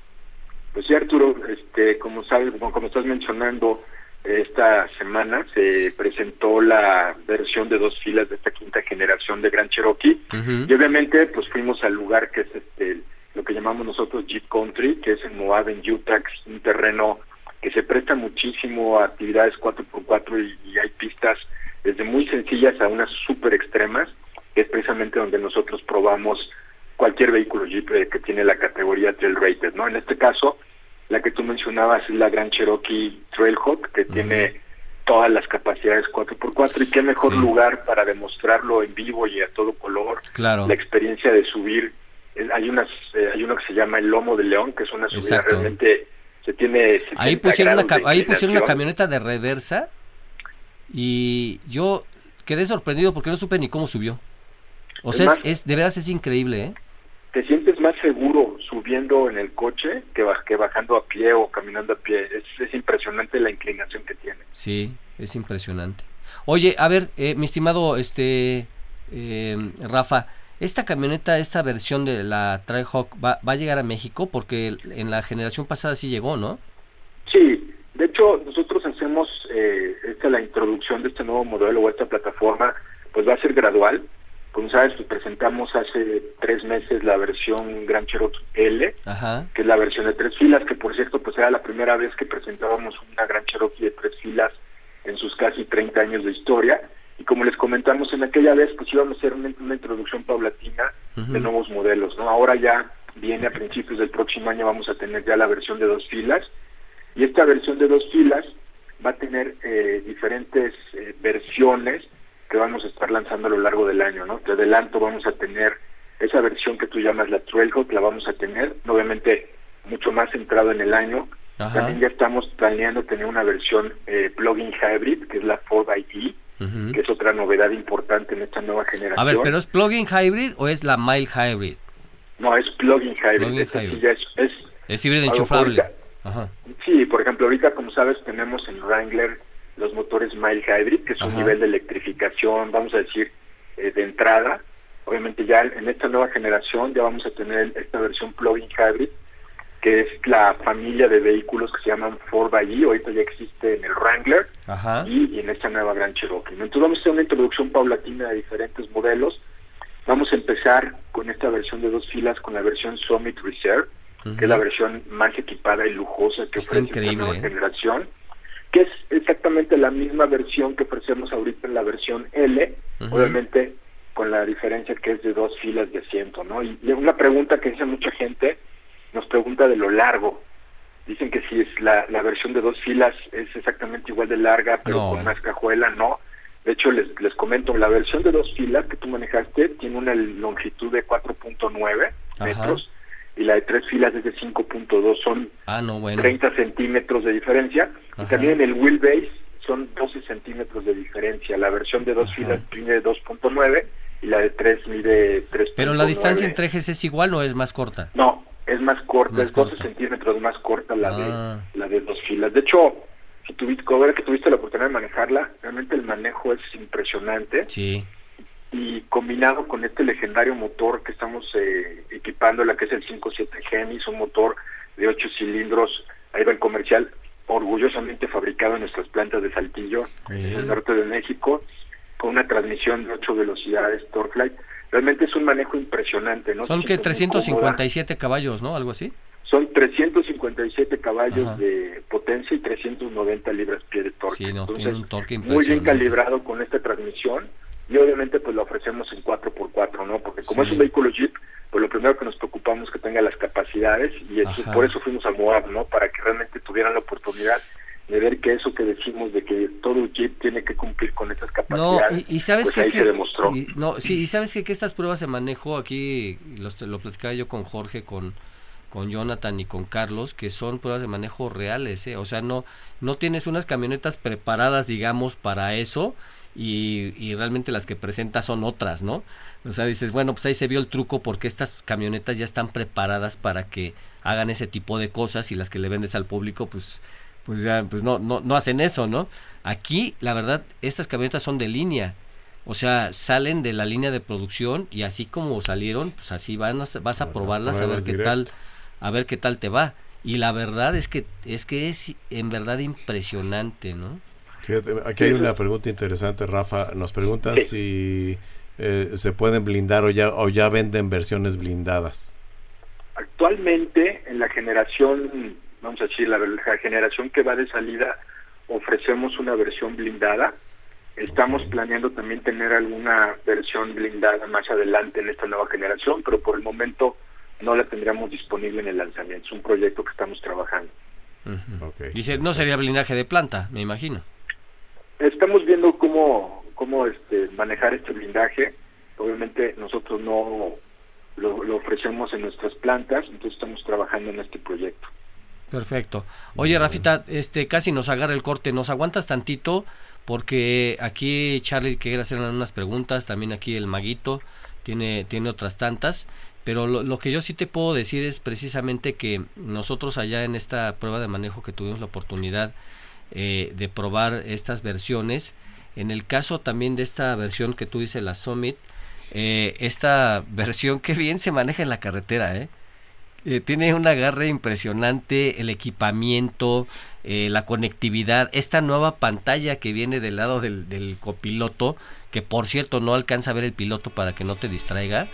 Speaker 8: Pues sí, Arturo, este, como sabes, como estás mencionando, esta semana se presentó la versión de dos filas de esta quinta generación de Gran Cherokee y obviamente pues fuimos al lugar que es este lo que llamamos nosotros Jeep Country, que es en Moab, en Utah, un terreno que se presta muchísimo a actividades 4x4 y, hay pistas desde muy sencillas a unas súper extremas, que es precisamente donde nosotros probamos cualquier vehículo Jeep eh, que tiene la categoría Trail Rated, ¿no? En este caso, la que tú mencionabas es la Gran Cherokee Trailhawk, que tiene todas las capacidades 4x4 y qué mejor lugar para demostrarlo en vivo y a todo color.
Speaker 2: Claro.
Speaker 8: La experiencia de subir. Hay unas eh, hay uno que se llama el Lomo de León, que es una subida realmente se tiene
Speaker 2: ahí pusieron una ahí pusieron una camioneta de reversa y yo quedé sorprendido porque no supe ni cómo subió. O sea, es, de veras es increíble, ¿eh?
Speaker 8: Te sientes más seguro subiendo en el coche que, que bajando a pie o caminando a pie. Es, impresionante la inclinación que tiene.
Speaker 2: Sí, es impresionante. Oye, a ver, eh, mi estimado este eh, Rafa, esta camioneta, esta versión de la Trihawk va, va a llegar a México porque en la generación pasada sí llegó, ¿no?
Speaker 8: Sí, de hecho nosotros hacemos eh, esta la introducción de este nuevo modelo o esta plataforma, pues va a ser gradual. Como sabes, pues presentamos hace tres meses la versión Gran Cherokee L, que es la versión de tres filas, que por cierto, pues era la primera vez que presentábamos una Gran Cherokee de tres filas en sus casi 30 años de historia. Y como les comentamos en aquella vez, pues íbamos a hacer una, introducción paulatina de nuevos modelos, ¿no? Ahora ya viene a principios del próximo año, vamos a tener ya la versión de dos filas. Y esta versión de dos filas va a tener eh, diferentes eh, versiones que vamos a estar lanzando a lo largo del año, ¿no? Te adelanto, vamos a tener esa versión que tú llamas la Trailhawk, la vamos a tener, obviamente mucho más centrado en el año. También ya estamos planeando tener una versión eh, plug-in hybrid, que es la 4xE, que es otra novedad importante en esta nueva generación.
Speaker 2: A ver, ¿pero es plug-in hybrid o es la mild hybrid?
Speaker 8: No, es plug-in hybrid.
Speaker 2: es, es, híbrido enchufable.
Speaker 8: Sí, por ejemplo, ahorita, como sabes, tenemos en Wrangler los motores mild hybrid, que es un nivel de electrificación, vamos a decir, eh, de entrada. Obviamente ya en esta nueva generación ya vamos a tener esta versión plug-in hybrid, que es la familia de vehículos que se llaman 4xE, ahorita ya existe en el Wrangler Y, en esta nueva Gran Cherokee. Entonces vamos a hacer una introducción paulatina de diferentes modelos. Vamos a empezar con esta versión de dos filas, con la versión Summit Reserve, que es la versión más equipada y lujosa que ofrece esta nueva ¿eh? generación, que es exactamente la misma versión que ofrecemos ahorita en la versión L, obviamente con la diferencia que es de dos filas de asiento, ¿no? Y, y una pregunta que dice mucha gente, nos pregunta de lo largo. Dicen que si es la, la versión de dos filas es exactamente igual de larga, pero con más cajuela, no. De hecho, les, les comento, la versión de dos filas que tú manejaste tiene una longitud de 4.9 metros y la de tres filas es de 5.2, son
Speaker 2: ah, no,
Speaker 8: 30 centímetros de diferencia. Y también el wheelbase son 12 centímetros de diferencia. La versión de dos filas tiene 2.9 y la de tres mide 3.
Speaker 2: Pero la distancia entre ejes es igual o es más corta?
Speaker 8: No, es más corta, es 12 centímetros más corta la, de, ah. la de dos filas. De hecho, si tuviste, que tuviste la oportunidad de manejarla, realmente el manejo es impresionante.
Speaker 2: Sí.
Speaker 8: Y combinado con este legendario motor que estamos eh, equipando, la que es el 57 Gemis, un motor de 8 cilindros a nivel comercial, orgullosamente fabricado en nuestras plantas de Saltillo, en el norte de México, con una transmisión de 8 velocidades Torquelight realmente es un manejo impresionante, ¿no?
Speaker 2: Son que 357 caballos, ¿no? Algo así.
Speaker 8: Son 357 caballos de potencia y 390 libras-pie de torque.
Speaker 2: Sí, no, tiene un torque
Speaker 8: Muy bien calibrado con esta transmisión y obviamente pues lo ofrecemos en 4x4, ¿no? Porque como es un vehículo Jeep, pues lo primero que nos preocupamos es que tenga las capacidades y por eso fuimos a Moab, ¿no? Para que realmente tuvieran la oportunidad de ver que eso que decimos de que todo Jeep tiene que cumplir con esas capacidades,
Speaker 2: no, y, sabes
Speaker 8: pues
Speaker 2: que,
Speaker 8: se demostró.
Speaker 2: no, sí, y sabes que, que estas pruebas se manejó aquí, los, lo platicaba yo con Jorge, con, con Jonathan y con Carlos, que son pruebas de manejo reales, ¿eh? o sea, no, no tienes unas camionetas preparadas, digamos, para eso, y, y realmente las que presentas son otras, ¿no? O sea, dices, bueno, pues ahí se vio el truco porque estas camionetas ya están preparadas para que hagan ese tipo de cosas y las que le vendes al público, pues pues ya pues no, no, no hacen eso, ¿no? Aquí, la verdad, estas camionetas son de línea. O sea, salen de la línea de producción y así como salieron, pues así van vas a probarlas a ver qué tal, a ver qué tal te va. Y la verdad es que es que es en verdad impresionante, ¿no?
Speaker 3: Fíjate, aquí hay una pregunta interesante, Rafa. Nos preguntan si eh, se pueden blindar o ya o ya venden versiones blindadas.
Speaker 8: Actualmente en la generación vamos a decir, la, generación que va de salida, ofrecemos una versión blindada. Estamos planeando también tener alguna versión blindada más adelante en esta nueva generación, pero por el momento no la tendríamos disponible en el lanzamiento. Es un proyecto que estamos trabajando.
Speaker 2: Dice, no sería blindaje de planta, me imagino.
Speaker 8: Estamos viendo cómo, cómo este, manejar este blindaje. Obviamente nosotros no lo ofrecemos en nuestras plantas, entonces estamos trabajando en este proyecto.
Speaker 2: Perfecto. Oye, Rafita, este casi nos agarra el corte. ¿Nos aguantas tantito? Porque aquí Charlie quiere hacer unas preguntas, también aquí el maguito tiene, tiene otras tantas. Pero lo, que yo sí te puedo decir es precisamente que nosotros allá en esta prueba de manejo que tuvimos la oportunidad eh, de probar estas versiones, en el caso también de esta versión que tú dices, la Summit, eh, esta versión que bien se maneja en la carretera, ¿eh? Eh, tiene un agarre impresionante, el equipamiento, eh, la conectividad, esta nueva pantalla que viene del lado del, copiloto, que por cierto no alcanza a ver el piloto para que no te distraiga.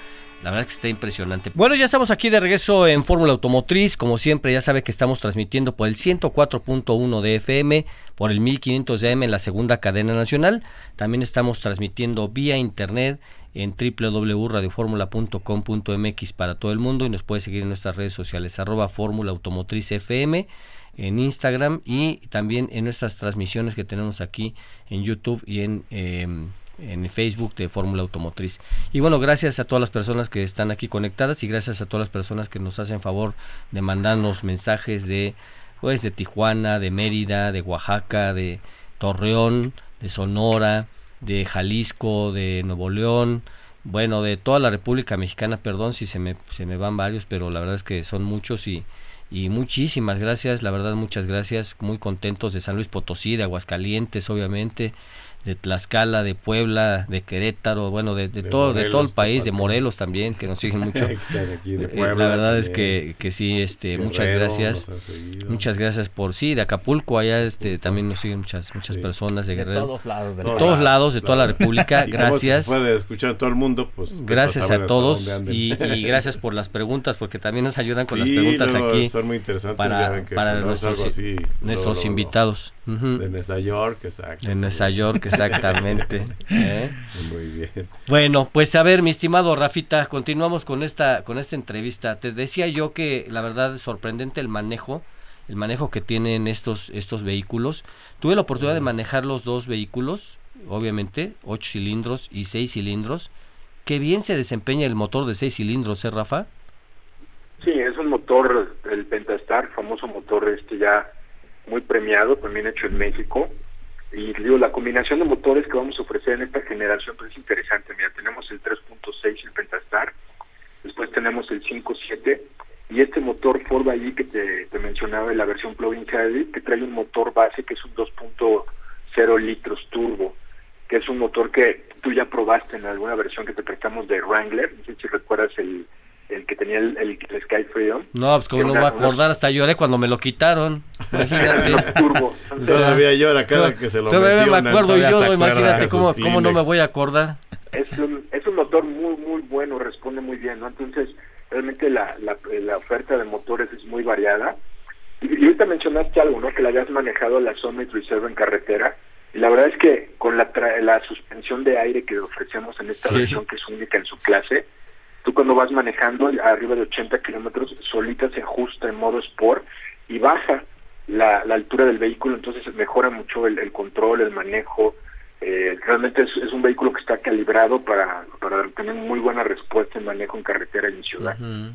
Speaker 2: La verdad que está impresionante. Bueno, ya estamos aquí de regreso en Fórmula Automotriz. Como siempre, ya sabe que estamos transmitiendo por el 104.1 de FM, por el 1500 de AM en la segunda cadena nacional. También estamos transmitiendo vía internet en www.radioformula.com.mx para todo el mundo y nos puede seguir en nuestras redes sociales arroba Fórmula Automotriz FM en Instagram y también en nuestras transmisiones que tenemos aquí en YouTube y en, em, en Facebook de Fórmula Automotriz. Y bueno, gracias a todas las personas que están aquí conectadas y gracias a todas las personas que nos hacen favor de mandarnos mensajes de pues de Tijuana, de Mérida, de Oaxaca, de Torreón, de Sonora, de Jalisco, de Nuevo León, bueno, de toda la República Mexicana, perdón si se me, se me van varios, pero la verdad es que son muchos y, y muchísimas gracias, la verdad muchas gracias, muy contentos de San Luis Potosí, de Aguascalientes, obviamente, de Tlaxcala, de Puebla, de Querétaro, bueno, de, todo, de todo el país, de Morelos también, que nos siguen mucho. Eh, la verdad es que, que sí, este, muchas gracias. Muchas gracias por sí, de Acapulco, allá este también nos siguen muchas muchas personas de Guerrero.
Speaker 4: De todos lados,
Speaker 2: de, todos lados, de toda la República. gracias.
Speaker 3: Se puede escuchar todo el mundo, pues.
Speaker 2: Gracias a todos y, y, gracias por las preguntas, porque también nos ayudan con las preguntas aquí.
Speaker 3: Son muy interesantes.
Speaker 2: Para, para nuestros, así, nuestros invitados.
Speaker 3: De Nueva York, exacto.
Speaker 2: De Nueva York, exactamente. ¿eh?
Speaker 3: Muy bien.
Speaker 2: Bueno, pues a ver, mi estimado Rafita, continuamos con esta, con esta entrevista. Te decía yo que la verdad es sorprendente el manejo, el manejo que tienen estos, estos vehículos. Tuve la oportunidad de manejar los dos vehículos, obviamente, ocho cilindros y seis cilindros. Qué bien se desempeña el motor de seis cilindros, ¿eh, Rafa?
Speaker 8: Sí, es un motor, el Pentastar, famoso motor este ya muy premiado, también hecho en México. Y digo, la combinación de motores que vamos a ofrecer en esta generación pues es interesante. Mira, tenemos el 3.6, el Pentastar, después tenemos el 5.7 y este motor Ford allí que te, mencionaba en la versión plug-in que trae un motor base que es un 2.0 litros turbo, que es un motor que tú ya probaste en alguna versión que te prestamos de Wrangler, no sé si recuerdas el, el que tenía el, el, Sky Freedom.
Speaker 2: No, pues como no me voy a acordar, hasta lloré cuando me lo quitaron. Imagínate.
Speaker 3: turbo. Todavía llora cada que se lo
Speaker 2: Todavía me acuerdo y yo, imagínate cómo, cómo no me voy a acordar.
Speaker 8: Es un, es un motor muy, muy bueno, responde muy bien, ¿no? Entonces, realmente la, la, la oferta de motores es muy variada. Y, y ahorita mencionaste algo, ¿no? Que la habías manejado la Summit Reserve en carretera. Y la verdad es que con la, la suspensión de aire que ofrecemos en esta versión, que es única en su clase, tú cuando vas manejando arriba de 80 kilómetros, solita se ajusta en modo sport y baja la, la altura del vehículo, entonces mejora mucho el, control, el manejo. Eh, realmente es, un vehículo que está calibrado para, para tener muy buena respuesta en manejo en carretera y en ciudad.
Speaker 2: Uh.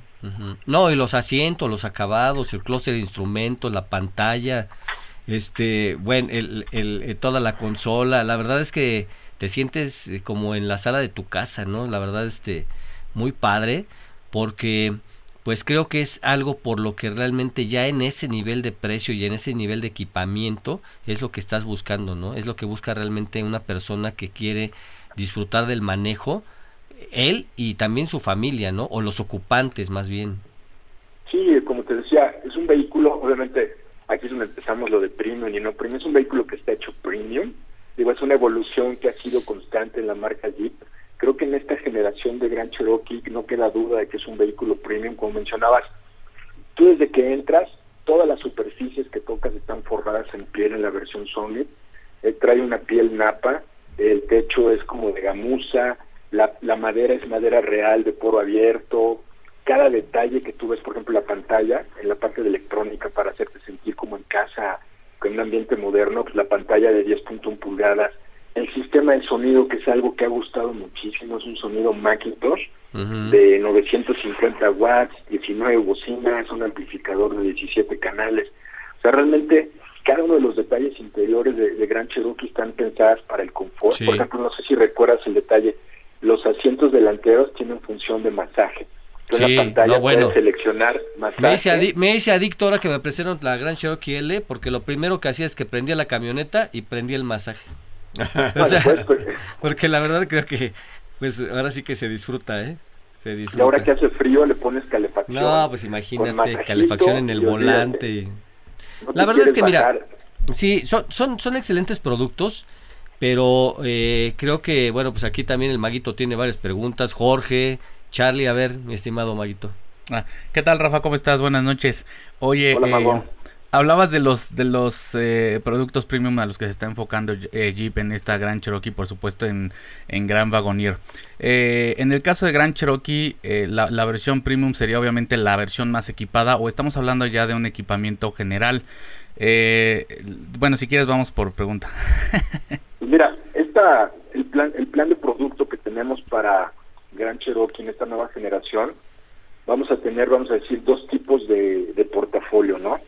Speaker 2: No, y los asientos, los acabados, el clúster de instrumentos, la pantalla, este, bueno, el, el, el, toda la consola, la verdad es que te sientes como en la sala de tu casa, ¿no? La verdad, este, muy padre porque pues creo que es algo por lo que realmente ya en ese nivel de precio y en ese nivel de equipamiento es lo que estás buscando, ¿no? Es lo que busca realmente una persona que quiere disfrutar del manejo, él y también su familia, ¿no? O los ocupantes más bien.
Speaker 8: Sí, como te decía, es un vehículo, obviamente, aquí es donde empezamos lo de premium y no premium, es un vehículo que está hecho premium, digo, es una evolución que ha sido constante en la marca Jeep, Creo que en esta generación de Gran Cherokee no queda duda de que es un vehículo premium, como mencionabas. Tú desde que entras, todas las superficies que tocas están forradas en piel en la versión Summit. Eh, trae una piel napa, el techo es como de gamuza, la, la madera es madera real de poro abierto. Cada detalle que tú ves, por ejemplo, la pantalla, en la parte de electrónica para hacerte sentir como en casa, con un ambiente moderno, pues la pantalla de 10.1 pulgadas, el sistema de sonido, que es algo que ha gustado muchísimo, es un sonido Macintosh uh -huh. de 950 watts, 19 bocinas, un amplificador de 17 canales. O sea, realmente cada uno de los detalles interiores de, de Gran Cherokee están pensadas para el confort. Sí. Por ejemplo, no sé si recuerdas el detalle, los asientos delanteros tienen función de masaje.
Speaker 2: sí, en la pantalla no, bueno.
Speaker 8: seleccionar masaje.
Speaker 2: Me hice, me hice adicto ahora que me presentaron la Gran Cherokee L, porque lo primero que hacía es que prendía la camioneta y prendía el masaje. o sea, porque la verdad creo que pues ahora sí que se disfruta, ¿eh? Se disfruta.
Speaker 8: Y ahora que hace frío le pones calefacción.
Speaker 2: No, pues imagínate, calefacción en el volante. Y... No la verdad es que bajar. mira, sí, son, son, son excelentes productos, pero eh, creo que, bueno, pues aquí también el Maguito tiene varias preguntas. Jorge, Charlie, a ver, mi estimado Maguito.
Speaker 4: Ah, ¿Qué tal, Rafa? ¿Cómo estás? Buenas noches. Oye,
Speaker 8: Hola,
Speaker 4: eh, Hablabas de los de los eh, productos premium a los que se está enfocando eh, Jeep en esta Gran Cherokee, por supuesto en, en Gran Wagoneer. Eh, en el caso de Gran Cherokee, la, la, versión premium sería obviamente la versión más equipada o estamos hablando ya de un equipamiento general. bueno, si quieres vamos por pregunta.
Speaker 8: Mira, esta, el plan el plan de producto que tenemos para Gran Cherokee en esta nueva generación, vamos a tener, vamos a decir, dos tipos de, de portafolio, ¿no?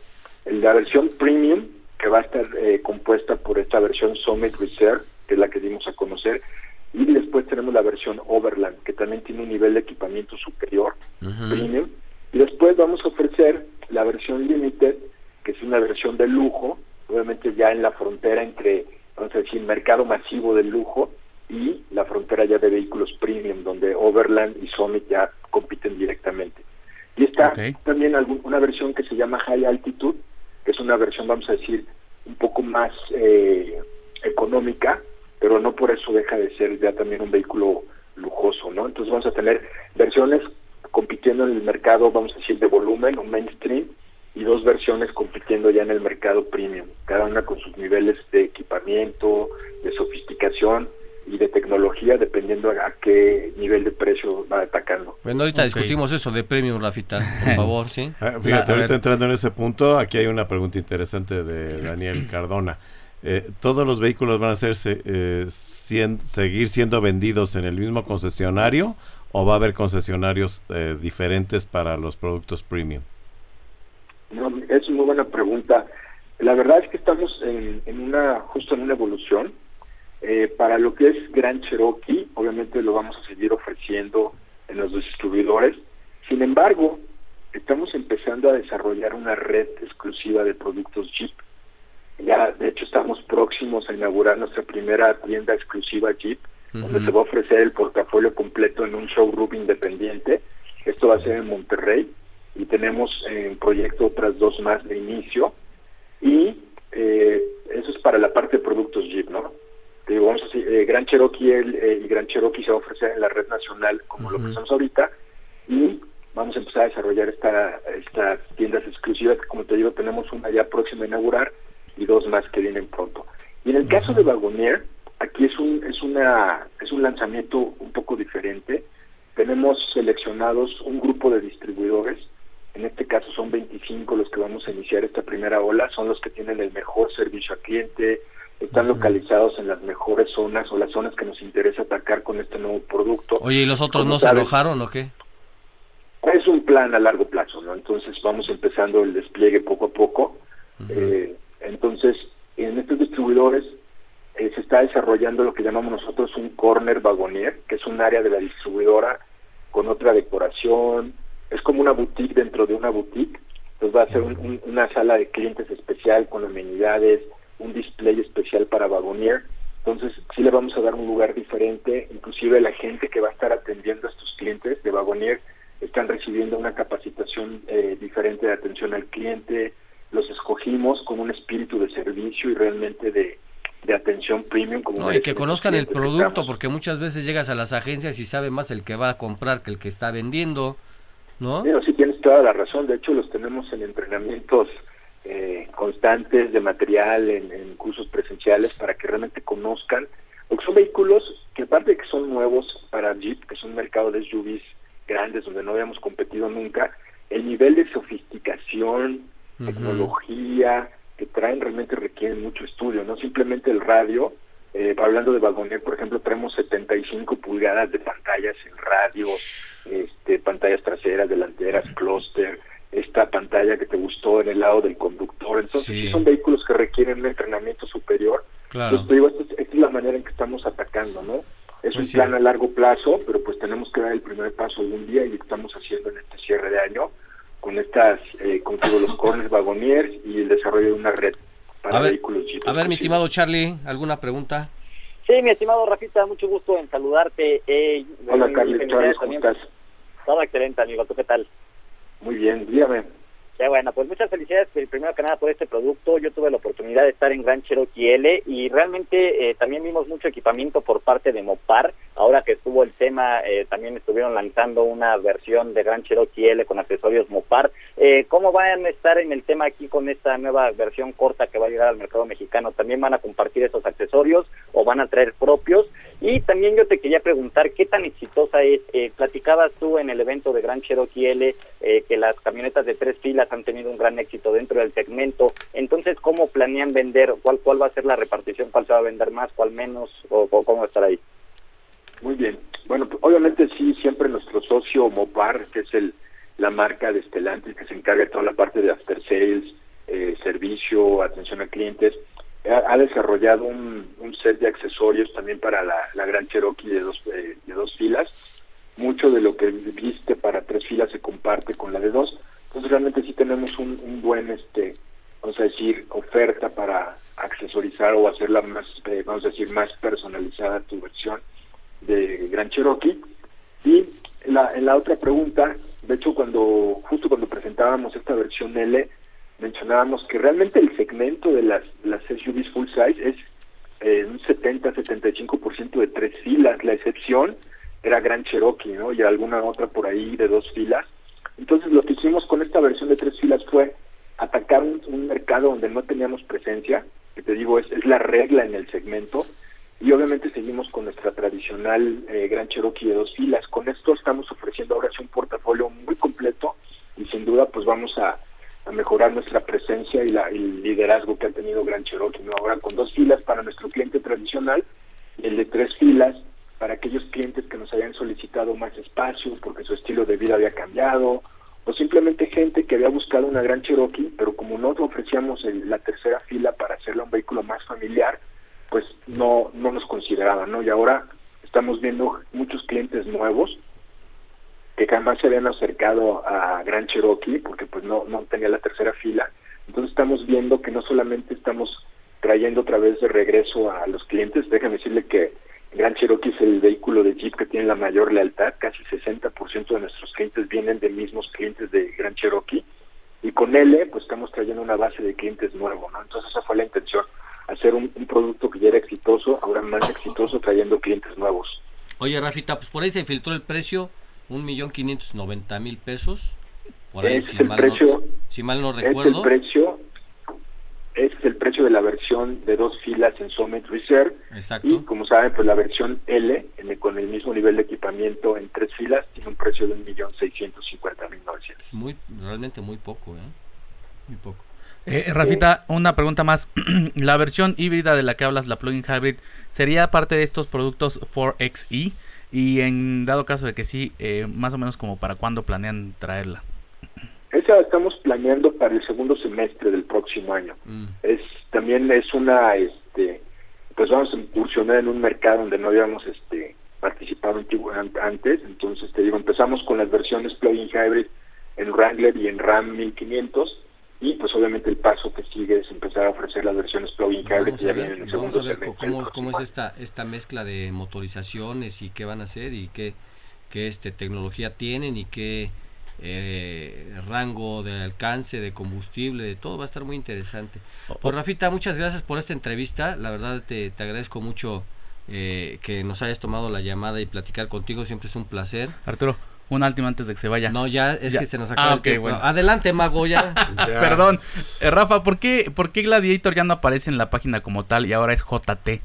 Speaker 8: La versión premium, que va a estar eh, compuesta por esta versión Summit Reserve, que es la que dimos a conocer, y después tenemos la versión Overland, que también tiene un nivel de equipamiento superior, premium, y después vamos a ofrecer la versión Limited, que es una versión de lujo, obviamente ya en la frontera entre, vamos a decir, mercado masivo de lujo y la frontera ya de vehículos premium, donde Overland y Summit ya compiten directamente. Y está también una versión que se llama High Altitude, es una versión, vamos a decir, un poco más eh, económica, pero no por eso deja de ser ya también un vehículo lujoso, ¿no? Entonces vamos a tener versiones compitiendo en el mercado, vamos a decir, de volumen o mainstream, y dos versiones compitiendo ya en el mercado premium, cada una con sus niveles de equipamiento, de sofisticación y de tecnología dependiendo a, qué nivel de precio va atacando.
Speaker 2: Bueno, ahorita discutimos eso de premium, Rafita, por favor, ¿sí?
Speaker 3: Ah, fíjate, ahorita entrando en ese punto, aquí hay una pregunta interesante de Daniel Cardona. Eh, ¿Todos los vehículos van a ser, eh, seguir siendo vendidos en el mismo concesionario o va a haber concesionarios eh, diferentes para los productos premium?
Speaker 8: No, es una muy buena pregunta. La verdad es que estamos en, en una justo en una evolución eh, para lo que es Gran Cherokee, obviamente lo vamos a seguir ofreciendo en los distribuidores. Sin embargo, estamos empezando a desarrollar una red exclusiva de productos Jeep. Ya, de hecho, estamos próximos a inaugurar nuestra primera tienda exclusiva Jeep, donde se va a ofrecer el portafolio completo en un showroom independiente. Esto va a ser en Monterrey y tenemos en proyecto otras dos más de inicio. Y eh, eso es para la parte de productos Jeep, ¿no? Vamos a eh, Gran Cherokee eh, y Gran Cherokee se va a ofrecer en la red nacional como lo ofrecemos ahorita y vamos a empezar a desarrollar esta, estas tiendas exclusivas que como te digo tenemos una ya próxima a inaugurar y dos más que vienen pronto. Y en el caso de Wagonier, aquí es un es una es un lanzamiento un poco diferente. Tenemos seleccionados un grupo de distribuidores, en este caso son 25 los que vamos a iniciar esta primera ola, son los que tienen el mejor servicio a cliente, están localizados en las mejores zonas o las zonas que nos interesa atacar con este nuevo producto.
Speaker 2: Oye, ¿y los otros no se alojaron o qué?
Speaker 8: Es un plan a largo plazo, ¿no? Entonces vamos empezando el despliegue poco a poco. Eh, entonces, en estos distribuidores eh, se está desarrollando lo que llamamos nosotros un corner wagonier, que es un área de la distribuidora con otra decoración. Es como una boutique dentro de una boutique. Entonces va a ser una sala de clientes especial con amenidades, un display especial para Wagonier. Entonces, sí le vamos a dar un lugar diferente, inclusive la gente que va a estar atendiendo a estos clientes de Wagonier están recibiendo una capacitación eh, diferente de atención al cliente, los escogimos con un espíritu de servicio y realmente de, atención premium.
Speaker 2: Como y que conozcan el producto, porque muchas veces llegas a las agencias y sabe más el que va a comprar que el que está vendiendo, ¿no?
Speaker 8: Sí, sí tienes toda la razón, de hecho los tenemos en entrenamientos eh, constantes de material en, cursos presenciales para que realmente conozcan, porque son vehículos que aparte de que son nuevos para Jeep, que es un mercado de SUVs grandes donde no habíamos competido nunca, el nivel de sofisticación, tecnología que traen realmente requieren mucho estudio, no simplemente el radio, eh, hablando de Wagoner, por ejemplo, tenemos 75 pulgadas de pantallas en radio, este, pantallas traseras, delanteras, clúster, esta pantalla que te gustó en el lado del conductor. Entonces, son vehículos que requieren un entrenamiento superior. Claro. digo, esta es, la manera en que estamos atacando, ¿no? Es pues un plan a largo plazo, pero pues tenemos que dar el primer paso algún día y lo estamos haciendo en este cierre de año con estas, eh, con todos los corners wagoniers y el desarrollo de una red para vehículos
Speaker 2: A ver, mi estimado Charlie, ¿alguna pregunta?
Speaker 5: Sí, mi estimado Rafita, mucho gusto en saludarte. Eh,
Speaker 8: Hola, Carlos, ¿cómo estás?
Speaker 5: Todo excelente, amigo. ¿Tú qué tal?
Speaker 8: Muy bien, dígame.
Speaker 5: Ya bueno, pues muchas felicidades primero que nada por este producto. Yo tuve la oportunidad de estar en Gran Cherokee L y realmente eh, también vimos mucho equipamiento por parte de Mopar. Ahora que estuvo el tema, eh, también estuvieron lanzando una versión de Gran Cherokee L con accesorios Mopar. Eh, ¿Cómo van a estar en el tema aquí con esta nueva versión corta que va a llegar al mercado mexicano? ¿También van a compartir esos accesorios o van a traer propios? Y también yo te quería preguntar qué tan exitosa es. Platicabas tú en el evento de Gran Cherokee L que las camionetas de tres filas han tenido un gran éxito dentro del segmento. Entonces, ¿cómo planean vender? ¿Cuál, cuál va a ser la repartición? ¿Cuál se va a vender más? ¿Cuál menos? ¿O, cómo va a estar ahí?
Speaker 8: Muy bien. Bueno, pues, obviamente sí, siempre nuestro socio Mopar, que es el la marca de Stellantis que se encarga de toda la parte de after sales, eh, servicio, atención a clientes, ha, desarrollado un, set de accesorios también para la, Gran Cherokee de dos, eh, de dos filas. Mucho de lo que viste para tres filas se comparte con la de dos. Entonces realmente sí tenemos un, buen, este, vamos a decir, oferta para accesorizar o hacerla más, eh, vamos a decir, más personalizada tu versión de Gran Cherokee. Y la, en la otra pregunta, de hecho, cuando justo cuando presentábamos esta versión L, mencionábamos que realmente el segmento de las, las SUVs full size es eh, un 70-75% de tres filas. La excepción era Gran Cherokee, ¿no? Y alguna otra por ahí de dos filas. Entonces, lo que hicimos con esta versión de tres filas fue atacar un, mercado donde no teníamos presencia, que te digo, es, es la regla en el segmento, y obviamente seguimos con nuestra tradicional eh, Gran Cherokee de dos filas. Con esto estamos ofreciendo ahora sí un portafolio muy completo y sin duda pues vamos a, mejorar nuestra presencia y la, el liderazgo que ha tenido Gran Cherokee. ¿no? Ahora con dos filas para nuestro cliente tradicional el de tres filas para aquellos clientes que nos habían solicitado más espacio porque su estilo de vida había cambiado o simplemente gente que había buscado una Gran Cherokee, pero como no ofrecíamos la tercera fila para hacerla un vehículo más familiar, pues no, no nos consideraban, ¿no? Y ahora estamos viendo muchos clientes nuevos que jamás se habían acercado a Gran Cherokee porque pues no, no tenía la tercera fila. Entonces estamos viendo que no solamente estamos trayendo otra vez de regreso a los clientes, déjame decirle que Gran Cherokee es el vehículo de Jeep que tiene la mayor lealtad, casi 60% de nuestros clientes vienen de mismos clientes de Gran Cherokee y con L pues estamos trayendo una base de clientes nuevo, ¿no? Entonces esa fue la intención hacer un, producto que ya era exitoso, ahora más exitoso, trayendo clientes nuevos.
Speaker 2: Oye, Rafita, pues por ahí se filtró el precio, un millón quinientos noventa mil pesos. Por ahí,
Speaker 8: si, mal precio, no,
Speaker 2: si mal no recuerdo.
Speaker 8: Es el precio, es el precio de la versión de dos filas en Summit Reserve.
Speaker 2: Exacto.
Speaker 8: Y como saben, pues la versión L, con el mismo nivel de equipamiento en tres filas, tiene un precio de un millón seiscientos cincuenta mil
Speaker 2: Es muy, realmente muy poco, ¿eh? Muy poco.
Speaker 4: Eh, eh, Rafita, una pregunta más. la versión híbrida de la que hablas, la plug-in hybrid, ¿sería parte de estos productos 4XE? Y en dado caso de que sí, eh, más o menos como para cuándo planean traerla.
Speaker 8: Esa estamos planeando para el segundo semestre del próximo año. Mm. Es también es una este pues vamos a incursionar en un mercado donde no habíamos este participado antes, entonces te digo, empezamos con las versiones plug-in hybrid en Wrangler y en Ram 1500 y pues obviamente el paso que sigue es empezar a ofrecer las versiones plug-in hybrid que ya vienen en el segundo
Speaker 2: cómo, cómo es esta esta mezcla de motorizaciones y qué van a hacer y qué, qué este tecnología tienen y qué eh, rango de alcance de combustible de todo va a estar muy interesante pues Rafita muchas gracias por esta entrevista la verdad te, te agradezco mucho eh, que nos hayas tomado la llamada y platicar contigo siempre es un placer
Speaker 4: Arturo una última antes de que se vaya.
Speaker 2: No, ya es que se nos acaba ah, el Bueno. Adelante, Mago, ya.
Speaker 4: Perdón. Eh, Rafa, ¿por qué, ¿por qué Gladiator ya no aparece en la página como tal y ahora es JT?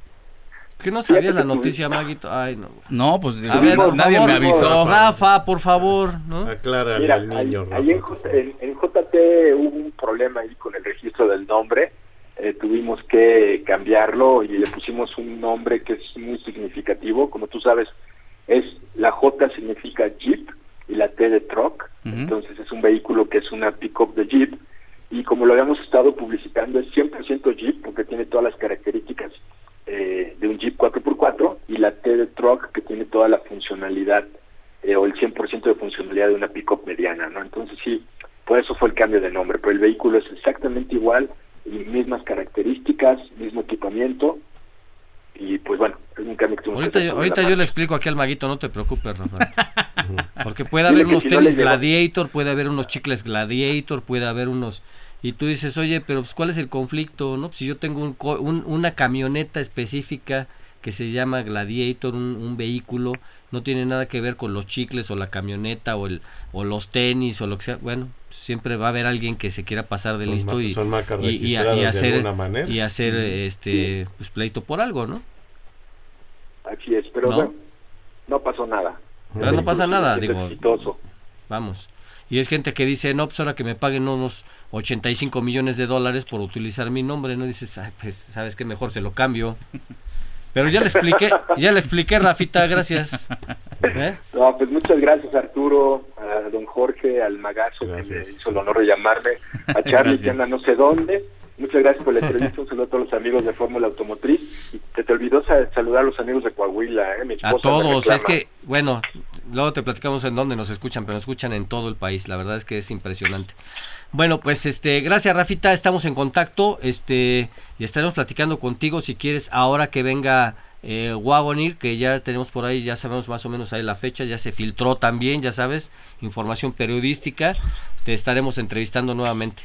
Speaker 2: ¿Qué no sabías la noticia, Maguito? Ay, no.
Speaker 4: No, pues nadie me avisó.
Speaker 2: Rafa, por favor, ¿no?
Speaker 3: Aclárale al niño,
Speaker 8: Rafa. en, en, JT hubo un problema ahí con el registro del nombre. Eh, tuvimos que cambiarlo y le pusimos un nombre que es muy significativo. Como tú sabes, es la J significa Jeep y la T de truck, entonces es un vehículo que es una pickup de Jeep y como lo habíamos estado publicitando es 100% Jeep porque tiene todas las características eh, de un Jeep 4x4 y la T de truck que tiene toda la funcionalidad eh, o el 100% de funcionalidad de una pickup mediana, ¿no? Entonces sí, por eso fue el cambio de nombre, pero el vehículo es exactamente igual, y mismas características, mismo equipamiento y pues bueno, es un cambio que
Speaker 2: Ahorita, yo, ahorita yo le explico aquí al maguito, no te preocupes, Rafael. Porque puede haber unos tenis Gladiator, puede haber unos chicles Gladiator, puede haber unos... Y tú dices, oye, pero pues, ¿cuál es el conflicto? no Si yo tengo un, una camioneta específica que se llama Gladiator, un, vehículo, no tiene nada que ver con los chicles o la camioneta o el o los tenis o lo que sea. Bueno, siempre va a haber alguien que se quiera pasar de listo y, y, hacer y hacer este pues pleito por algo, ¿no?
Speaker 8: Así es, pero ¿No? no pasó nada.
Speaker 2: Pero no pasa nada, digo. Vamos. Y es gente que dice, no, pues ahora que me paguen unos 85 millones de dólares por utilizar mi nombre, ¿no? Dices, pues, ¿sabes qué? Mejor se lo cambio. Pero ya le expliqué, ya le expliqué, Rafita, gracias.
Speaker 8: ¿Eh? No, pues muchas gracias Arturo, a don Jorge, al Magazo que me hizo el honor de llamarme, a Charlie que anda no sé dónde. Muchas gracias por la entrevista, un saludo a todos los amigos de Fórmula Automotriz. Y te, te olvidó saludar a los amigos de Coahuila, ¿eh?
Speaker 2: a todos, es que, bueno, luego te platicamos en dónde nos escuchan, pero nos escuchan en todo el país, la verdad es que es impresionante. Bueno, pues este, gracias Rafita, estamos en contacto, este, y estaremos platicando contigo si quieres ahora que venga eh, Wagonir, que ya tenemos por ahí, ya sabemos más o menos ahí la fecha, ya se filtró también, ya sabes, información periodística, te estaremos entrevistando nuevamente.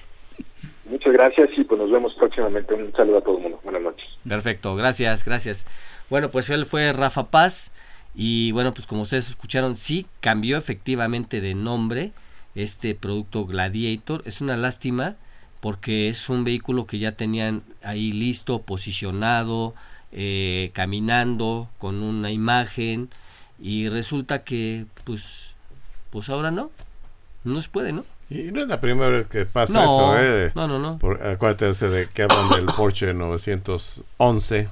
Speaker 8: Muchas gracias y pues nos vemos próximamente. Un saludo a todo el mundo. Buenas noches.
Speaker 2: Perfecto, gracias, gracias. Bueno, pues él fue Rafa Paz y bueno, pues como ustedes escucharon, sí cambió efectivamente de nombre este producto Gladiator. Es una lástima porque es un vehículo que ya tenían ahí listo, posicionado, eh, caminando con una imagen y resulta que pues pues ahora no, no se puede, ¿no?
Speaker 3: Y no es la primera vez que pasa eso, ¿eh?
Speaker 2: No, no, no.
Speaker 3: acuérdate de que hablan del Porsche 911,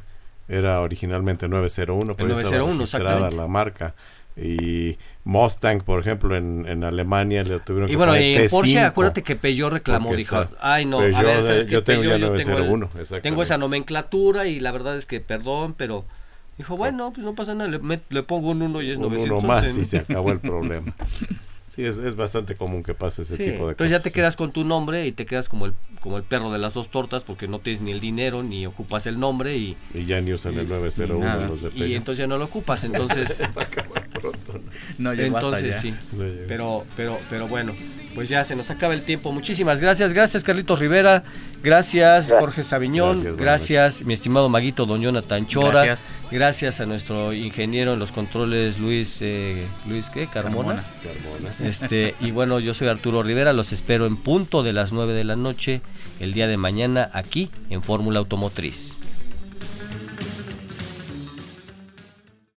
Speaker 3: era originalmente 901, pero 901, estaba la marca y Mustang, por ejemplo, en, en Alemania le tuvieron
Speaker 2: y bueno, y en Porsche, acuérdate que Peugeot reclamó, dijo, ay no, a
Speaker 3: ver, yo tengo ya 901,
Speaker 2: tengo, esa nomenclatura y la verdad es que, perdón, pero dijo, bueno, pues no pasa nada, le, le pongo un 1 y es un 900.
Speaker 3: Uno más y se acabó el problema. Sí, es, es, bastante común que pase ese tipo de cosas.
Speaker 2: Entonces ya te quedas con tu nombre y te quedas como el, como el perro de las dos tortas porque no tienes ni el dinero ni ocupas el nombre y...
Speaker 3: Y ya ni usan el 901 los de
Speaker 2: Y entonces ya no lo ocupas, entonces... no, entonces sí. pero, pero, pero bueno, pues ya se nos acaba el tiempo. Muchísimas gracias. Gracias Carlitos Rivera. Gracias Jorge Sabiñón. Gracias, mi estimado Maguito Don Jonathan Chora. Gracias. a nuestro ingeniero en los controles Luis, eh, Luis ¿qué? Carmona. Este, y bueno, yo soy Arturo Rivera. Los espero en punto de las 9 de la noche el día de mañana aquí en Fórmula Automotriz.